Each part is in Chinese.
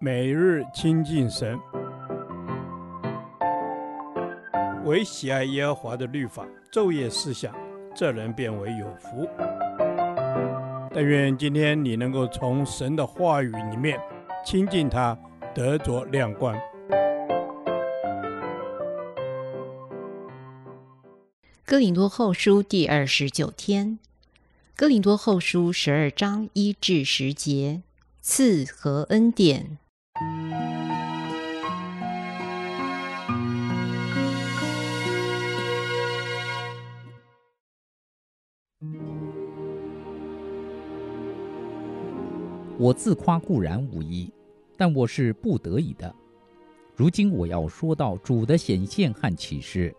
每日亲近神，唯喜爱耶和华的律法，昼夜思想，这人便为有福。但愿今天你能够从神的话语里面亲近他，得着亮光。哥林多后书第二十九天，哥林多后书十二章一至十节，赐和恩典。我自夸固然无益，但我是不得已的。如今我要说到主的显现和启示。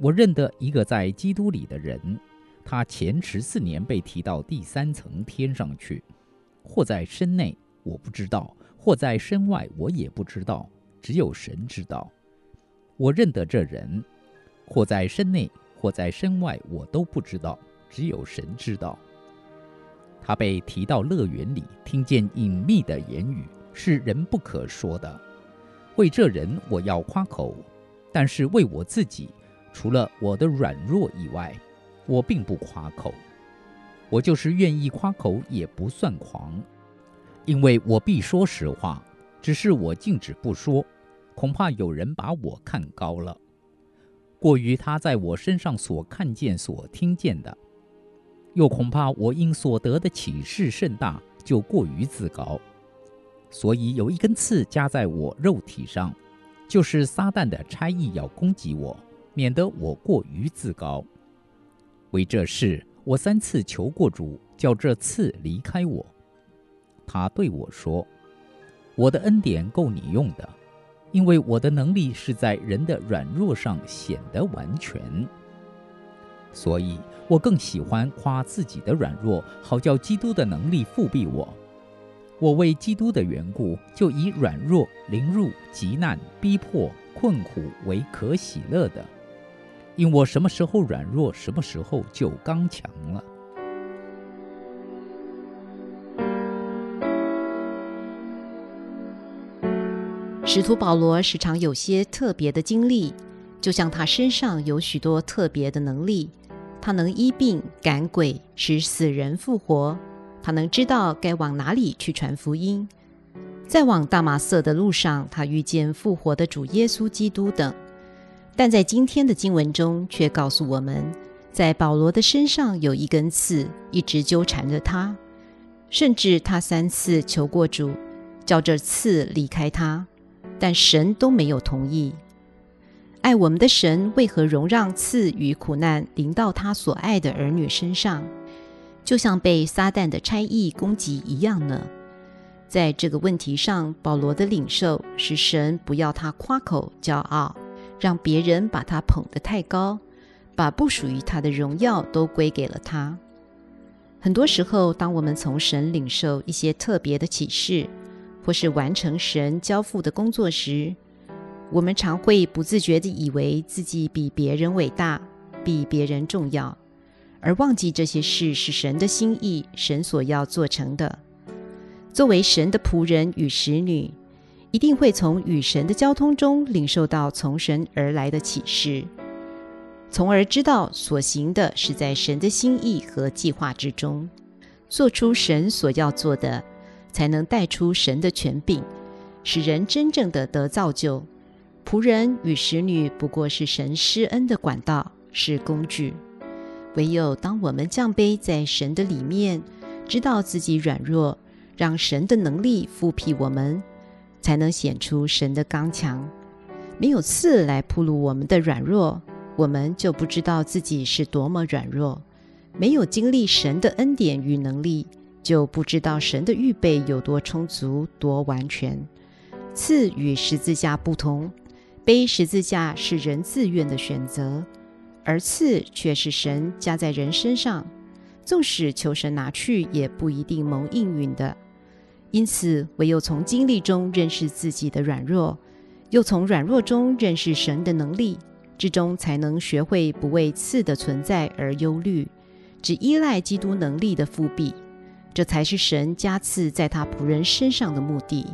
我认得一个在基督里的人，他前十四年被提到第三层天上去，或在身内，我不知道；或在身外，我也不知道，只有神知道。我认得这人，或在身内，或在身外，我都不知道，只有神知道。他被提到乐园里，听见隐秘的言语，是人不可说的。为这人，我要夸口；但是为我自己，除了我的软弱以外，我并不夸口。我就是愿意夸口，也不算狂，因为我必说实话。只是我禁止不说，恐怕有人把我看高了，过于他在我身上所看见、所听见的。又恐怕我因所得的启示甚大，就过于自高，所以有一根刺加在我肉体上，就是撒旦的差役要攻击我，免得我过于自高。为这事，我三次求过主，叫这刺离开我。他对我说：“我的恩典够你用的，因为我的能力是在人的软弱上显得完全。”所以我更喜欢夸自己的软弱，好叫基督的能力复庇我。我为基督的缘故，就以软弱、凌辱、急难、逼迫、困苦为可喜乐的，因我什么时候软弱，什么时候就刚强了。使徒保罗时常有些特别的经历，就像他身上有许多特别的能力。他能医病赶鬼，使死人复活。他能知道该往哪里去传福音。在往大马色的路上，他遇见复活的主耶稣基督等。但在今天的经文中，却告诉我们，在保罗的身上有一根刺，一直纠缠着他，甚至他三次求过主，叫这刺离开他，但神都没有同意。爱我们的神为何容让刺与苦难临到他所爱的儿女身上，就像被撒旦的差役攻击一样呢？在这个问题上，保罗的领受是神不要他夸口骄傲，让别人把他捧得太高，把不属于他的荣耀都归给了他。很多时候，当我们从神领受一些特别的启示，或是完成神交付的工作时，我们常会不自觉地以为自己比别人伟大，比别人重要，而忘记这些事是神的心意，神所要做成的。作为神的仆人与使女，一定会从与神的交通中领受到从神而来的启示，从而知道所行的是在神的心意和计划之中，做出神所要做的，才能带出神的权柄，使人真正的得造就。仆人与使女不过是神施恩的管道，是工具。唯有当我们降卑在神的里面，知道自己软弱，让神的能力覆庇我们，才能显出神的刚强。没有刺来暴露我们的软弱，我们就不知道自己是多么软弱。没有经历神的恩典与能力，就不知道神的预备有多充足、多完全。刺与十字架不同。背十字架是人自愿的选择，而刺却是神加在人身上，纵使求神拿去，也不一定蒙应允的。因此，唯有从经历中认识自己的软弱，又从软弱中认识神的能力之中，才能学会不为刺的存在而忧虑，只依赖基督能力的覆庇。这才是神加刺在他仆人身上的目的。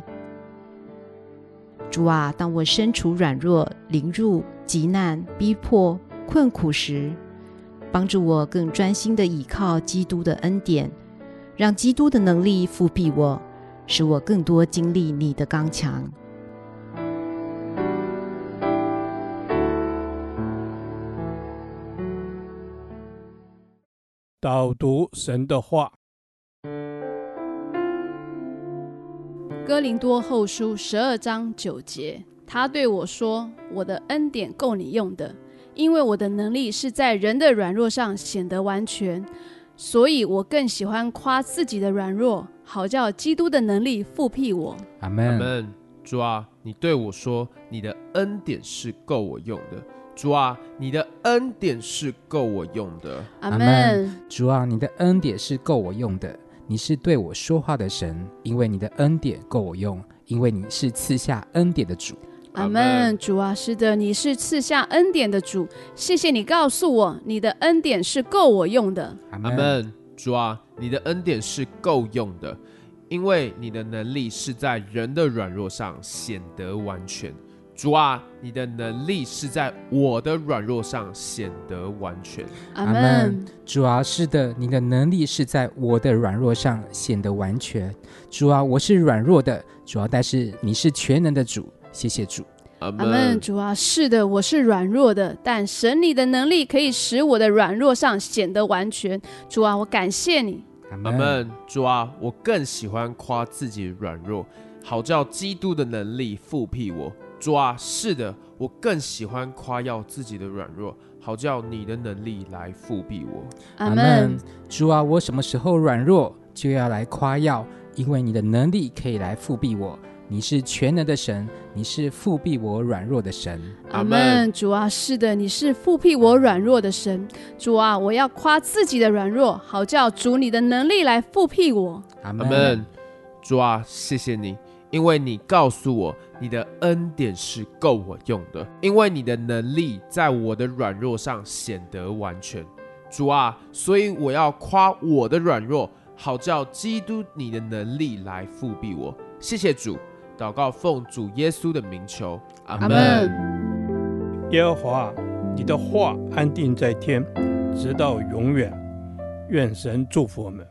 主啊，当我身处软弱、凌辱急难、逼迫、困苦时，帮助我更专心地倚靠基督的恩典，让基督的能力覆庇我，使我更多经历你的刚强。导读神的话，《哥林多后书》十二章九节，他对我说：“我的恩典够你用的，因为我的能力是在人的软弱上显得完全。所以我更喜欢夸自己的软弱，好叫基督的能力复辟我。”阿门。主啊，你对我说：“你的恩典是够我用的。”主啊，你的恩典是够我用的。阿门。主啊，你的恩典是够我用的。你是对我说话的神，因为你的恩典够我用，因为你是赐下恩典的主。阿门。主啊，是的，你是赐下恩典的主。谢谢你告诉我，你的恩典是够我用的。阿门。主啊，你的恩典是够用的，因为你的能力是在人的软弱上显得完全。主啊，你的能力是在我的软弱上显得完全。阿门。主啊，是的，你的能力是在我的软弱上显得完全。主啊，我是软弱的，主啊，但是你是全能的主。谢谢主。阿门。主啊，是的，我是软弱的，但神你的能力可以使我的软弱上显得完全。主啊，我感谢你。阿门。主啊，我更喜欢夸自己软弱，好叫基督的能力复辟我。主啊，是的，我更喜欢夸耀自己的软弱，好叫你的能力来复辟我。阿门。主啊，我什么时候软弱，就要来夸耀，因为你的能力可以来复辟我。你是全能的神，你是复辟我软弱的神。阿门。主啊，是的，你是复辟我软弱的神。主啊，我要夸自己的软弱，好叫主你的能力来复辟我。阿门。主啊，谢谢你。因为你告诉我，你的恩典是够我用的，因为你的能力在我的软弱上显得完全。主啊，所以我要夸我的软弱，好叫基督你的能力来复辟我。谢谢主，祷告奉主耶稣的名求，阿门。耶和华，你的话安定在天，直到永远。愿神祝福我们。